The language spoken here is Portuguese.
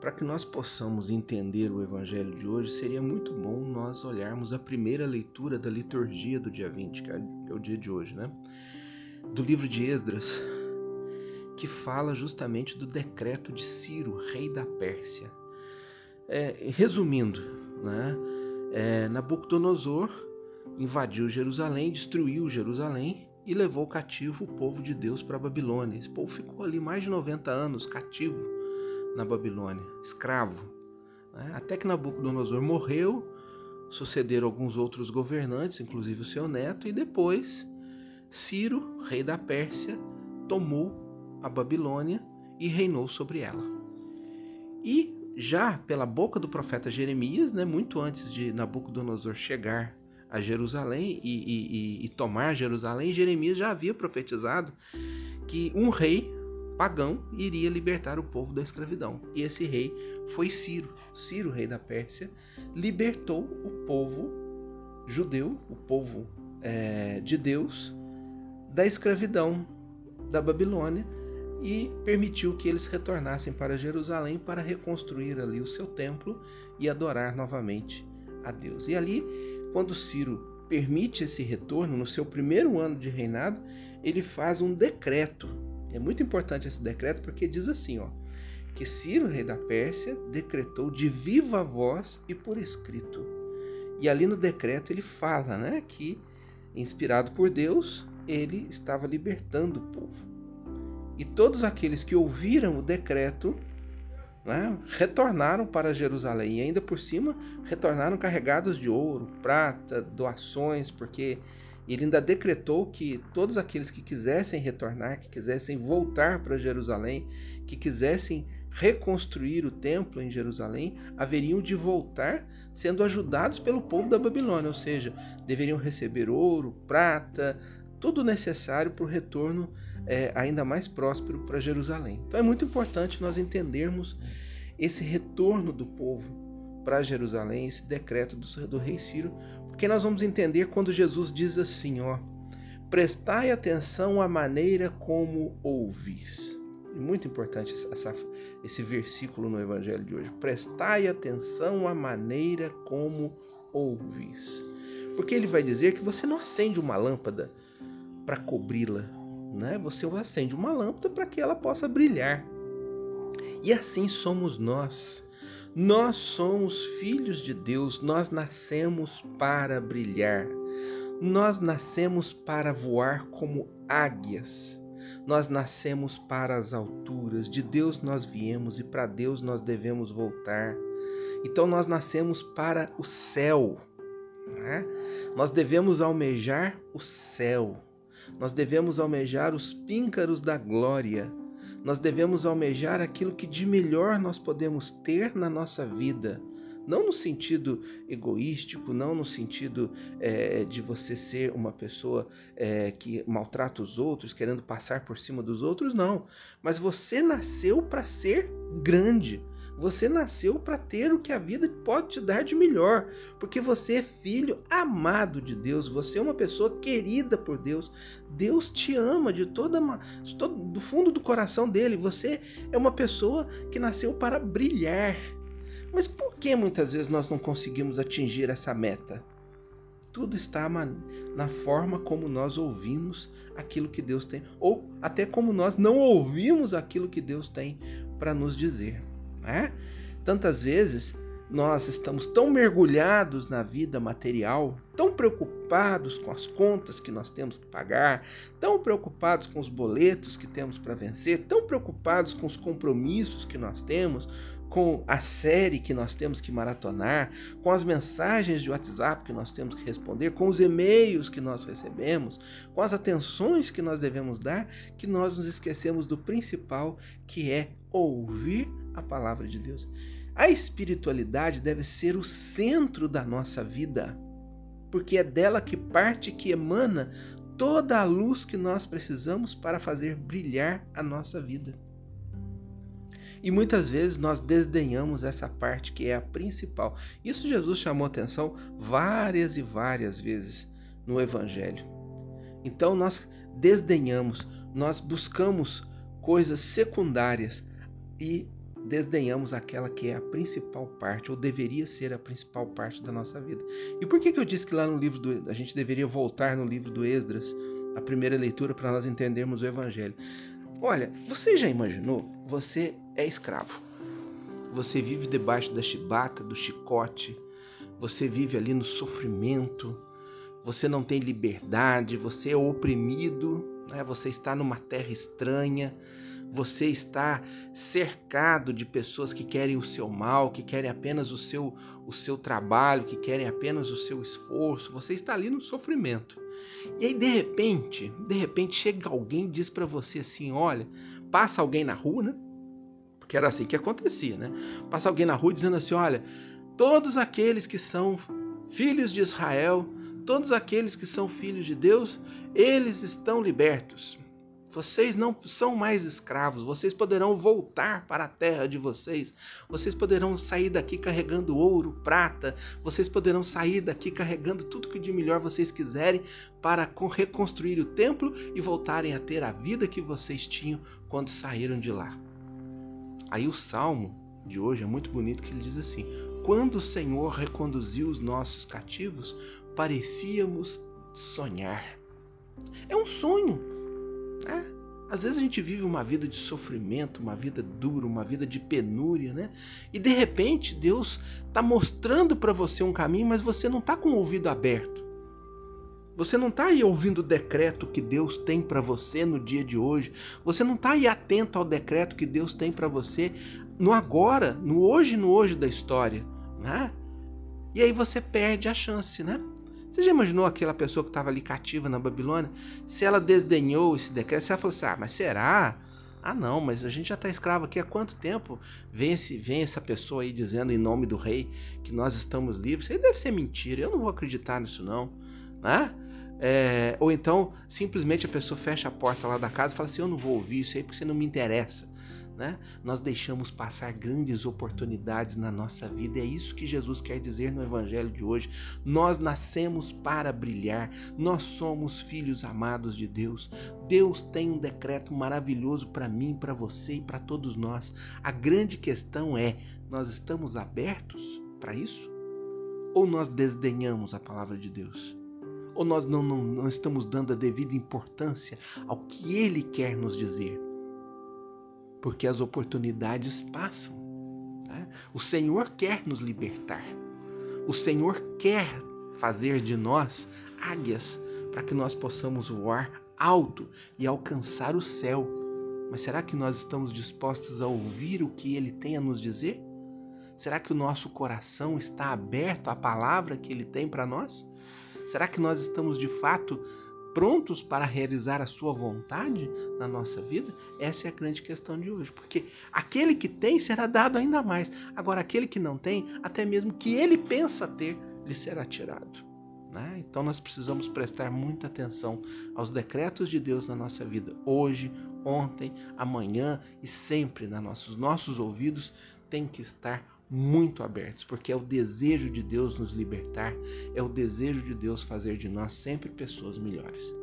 para que nós possamos entender o evangelho de hoje, seria muito bom nós olharmos a primeira leitura da liturgia do dia 20, que é o dia de hoje, né? Do livro de Esdras, que fala justamente do decreto de Ciro, rei da Pérsia. É, resumindo, né? É, Nabucodonosor invadiu Jerusalém, destruiu Jerusalém e levou cativo o povo de Deus para Babilônia. Esse povo ficou ali mais de 90 anos cativo na Babilônia, escravo. Né? Até que Nabucodonosor morreu, sucederam alguns outros governantes, inclusive o seu neto, e depois Ciro, rei da Pérsia, tomou a Babilônia e reinou sobre ela. E já pela boca do profeta Jeremias, né, muito antes de Nabucodonosor chegar a Jerusalém e, e, e, tomar Jerusalém, Jeremias já havia profetizado que um rei pagão iria libertar o povo da escravidão. E esse rei foi Ciro. Ciro, rei da Pérsia, libertou o povo judeu, o povo é, de Deus, da escravidão da Babilônia e permitiu que eles retornassem para Jerusalém para reconstruir ali o seu templo e adorar novamente a Deus. E ali, quando Ciro permite esse retorno, no seu primeiro ano de reinado, ele faz um decreto. É muito importante esse decreto porque diz assim, ó, que Ciro, rei da Pérsia, decretou de viva voz e por escrito. E ali no decreto ele fala, né, que inspirado por Deus, ele estava libertando o povo. E todos aqueles que ouviram o decreto né, retornaram para Jerusalém e ainda por cima retornaram carregados de ouro, prata, doações, porque ele ainda decretou que todos aqueles que quisessem retornar, que quisessem voltar para Jerusalém, que quisessem reconstruir o templo em Jerusalém, haveriam de voltar sendo ajudados pelo povo da Babilônia, ou seja, deveriam receber ouro, prata, tudo necessário para o retorno é, ainda mais próspero para Jerusalém. Então é muito importante nós entendermos esse retorno do povo para Jerusalém, esse decreto do, do rei Ciro, porque nós vamos entender quando Jesus diz assim, ó, prestai atenção à maneira como ouvis. Muito importante essa, esse versículo no Evangelho de hoje. Prestai atenção à maneira como ouvis. Porque ele vai dizer que você não acende uma lâmpada para cobri-la, né? Você acende uma lâmpada para que ela possa brilhar. E assim somos nós. Nós somos filhos de Deus, nós nascemos para brilhar. Nós nascemos para voar como águias. Nós nascemos para as alturas. De Deus nós viemos e para Deus nós devemos voltar. Então nós nascemos para o céu. Né? Nós devemos almejar o céu. Nós devemos almejar os píncaros da glória. Nós devemos almejar aquilo que de melhor nós podemos ter na nossa vida. Não no sentido egoístico, não no sentido é, de você ser uma pessoa é, que maltrata os outros, querendo passar por cima dos outros, não. Mas você nasceu para ser grande. Você nasceu para ter o que a vida pode te dar de melhor, porque você é filho amado de Deus, você é uma pessoa querida por Deus. Deus te ama de toda de todo, do fundo do coração dele. Você é uma pessoa que nasceu para brilhar. Mas por que muitas vezes nós não conseguimos atingir essa meta? Tudo está na forma como nós ouvimos aquilo que Deus tem, ou até como nós não ouvimos aquilo que Deus tem para nos dizer. Né? Tantas vezes nós estamos tão mergulhados na vida material, tão preocupados com as contas que nós temos que pagar, tão preocupados com os boletos que temos para vencer, tão preocupados com os compromissos que nós temos, com a série que nós temos que maratonar, com as mensagens de WhatsApp que nós temos que responder, com os e-mails que nós recebemos, com as atenções que nós devemos dar, que nós nos esquecemos do principal, que é ouvir a palavra de Deus. A espiritualidade deve ser o centro da nossa vida, porque é dela que parte, que emana toda a luz que nós precisamos para fazer brilhar a nossa vida. E muitas vezes nós desdenhamos essa parte que é a principal. Isso Jesus chamou atenção várias e várias vezes no Evangelho. Então nós desdenhamos, nós buscamos coisas secundárias e desdenhamos aquela que é a principal parte, ou deveria ser a principal parte da nossa vida. E por que, que eu disse que lá no livro do. A gente deveria voltar no livro do Esdras, a primeira leitura, para nós entendermos o Evangelho? Olha, você já imaginou? Você é escravo. Você vive debaixo da chibata, do chicote. Você vive ali no sofrimento. Você não tem liberdade. Você é oprimido. Né? Você está numa terra estranha você está cercado de pessoas que querem o seu mal, que querem apenas o seu, o seu trabalho, que querem apenas o seu esforço. Você está ali no sofrimento. E aí de repente, de repente chega alguém e diz para você assim, olha, passa alguém na rua, né? Porque era assim que acontecia, né? Passa alguém na rua dizendo assim, olha, todos aqueles que são filhos de Israel, todos aqueles que são filhos de Deus, eles estão libertos. Vocês não são mais escravos, vocês poderão voltar para a terra de vocês. Vocês poderão sair daqui carregando ouro, prata, vocês poderão sair daqui carregando tudo que de melhor vocês quiserem para reconstruir o templo e voltarem a ter a vida que vocês tinham quando saíram de lá. Aí o salmo de hoje é muito bonito que ele diz assim: Quando o Senhor reconduziu os nossos cativos, parecíamos sonhar. É um sonho é. Às vezes a gente vive uma vida de sofrimento, uma vida dura, uma vida de penúria, né? E de repente Deus está mostrando para você um caminho, mas você não está com o ouvido aberto. Você não está aí ouvindo o decreto que Deus tem para você no dia de hoje. Você não está aí atento ao decreto que Deus tem para você no agora, no hoje, no hoje da história, né? E aí você perde a chance, né? Você já imaginou aquela pessoa que estava ali cativa na Babilônia? Se ela desdenhou esse decreto, se ela falou assim: ah, mas será? Ah, não, mas a gente já está escravo aqui há quanto tempo? Vem, esse, vem essa pessoa aí dizendo em nome do rei que nós estamos livres. Isso aí deve ser mentira, eu não vou acreditar nisso, não. Né? É, ou então, simplesmente a pessoa fecha a porta lá da casa e fala assim: Eu não vou ouvir isso aí porque você não me interessa né? Nós deixamos passar grandes oportunidades na nossa vida. É isso que Jesus quer dizer no Evangelho de hoje. Nós nascemos para brilhar. Nós somos filhos amados de Deus. Deus tem um decreto maravilhoso para mim, para você e para todos nós. A grande questão é: nós estamos abertos para isso? Ou nós desdenhamos a palavra de Deus? Ou nós não, não, não estamos dando a devida importância ao que Ele quer nos dizer? Porque as oportunidades passam. Tá? O Senhor quer nos libertar. O Senhor quer fazer de nós águias para que nós possamos voar alto e alcançar o céu. Mas será que nós estamos dispostos a ouvir o que Ele tem a nos dizer? Será que o nosso coração está aberto à palavra que Ele tem para nós? Será que nós estamos de fato prontos para realizar a sua vontade na nossa vida? Essa é a grande questão de hoje, porque aquele que tem será dado ainda mais. Agora, aquele que não tem, até mesmo que ele pensa ter, lhe será tirado. Né? Então, nós precisamos prestar muita atenção aos decretos de Deus na nossa vida, hoje, ontem, amanhã e sempre. Nos nossos, nossos ouvidos tem que estar muito abertos, porque é o desejo de Deus nos libertar, é o desejo de Deus fazer de nós sempre pessoas melhores.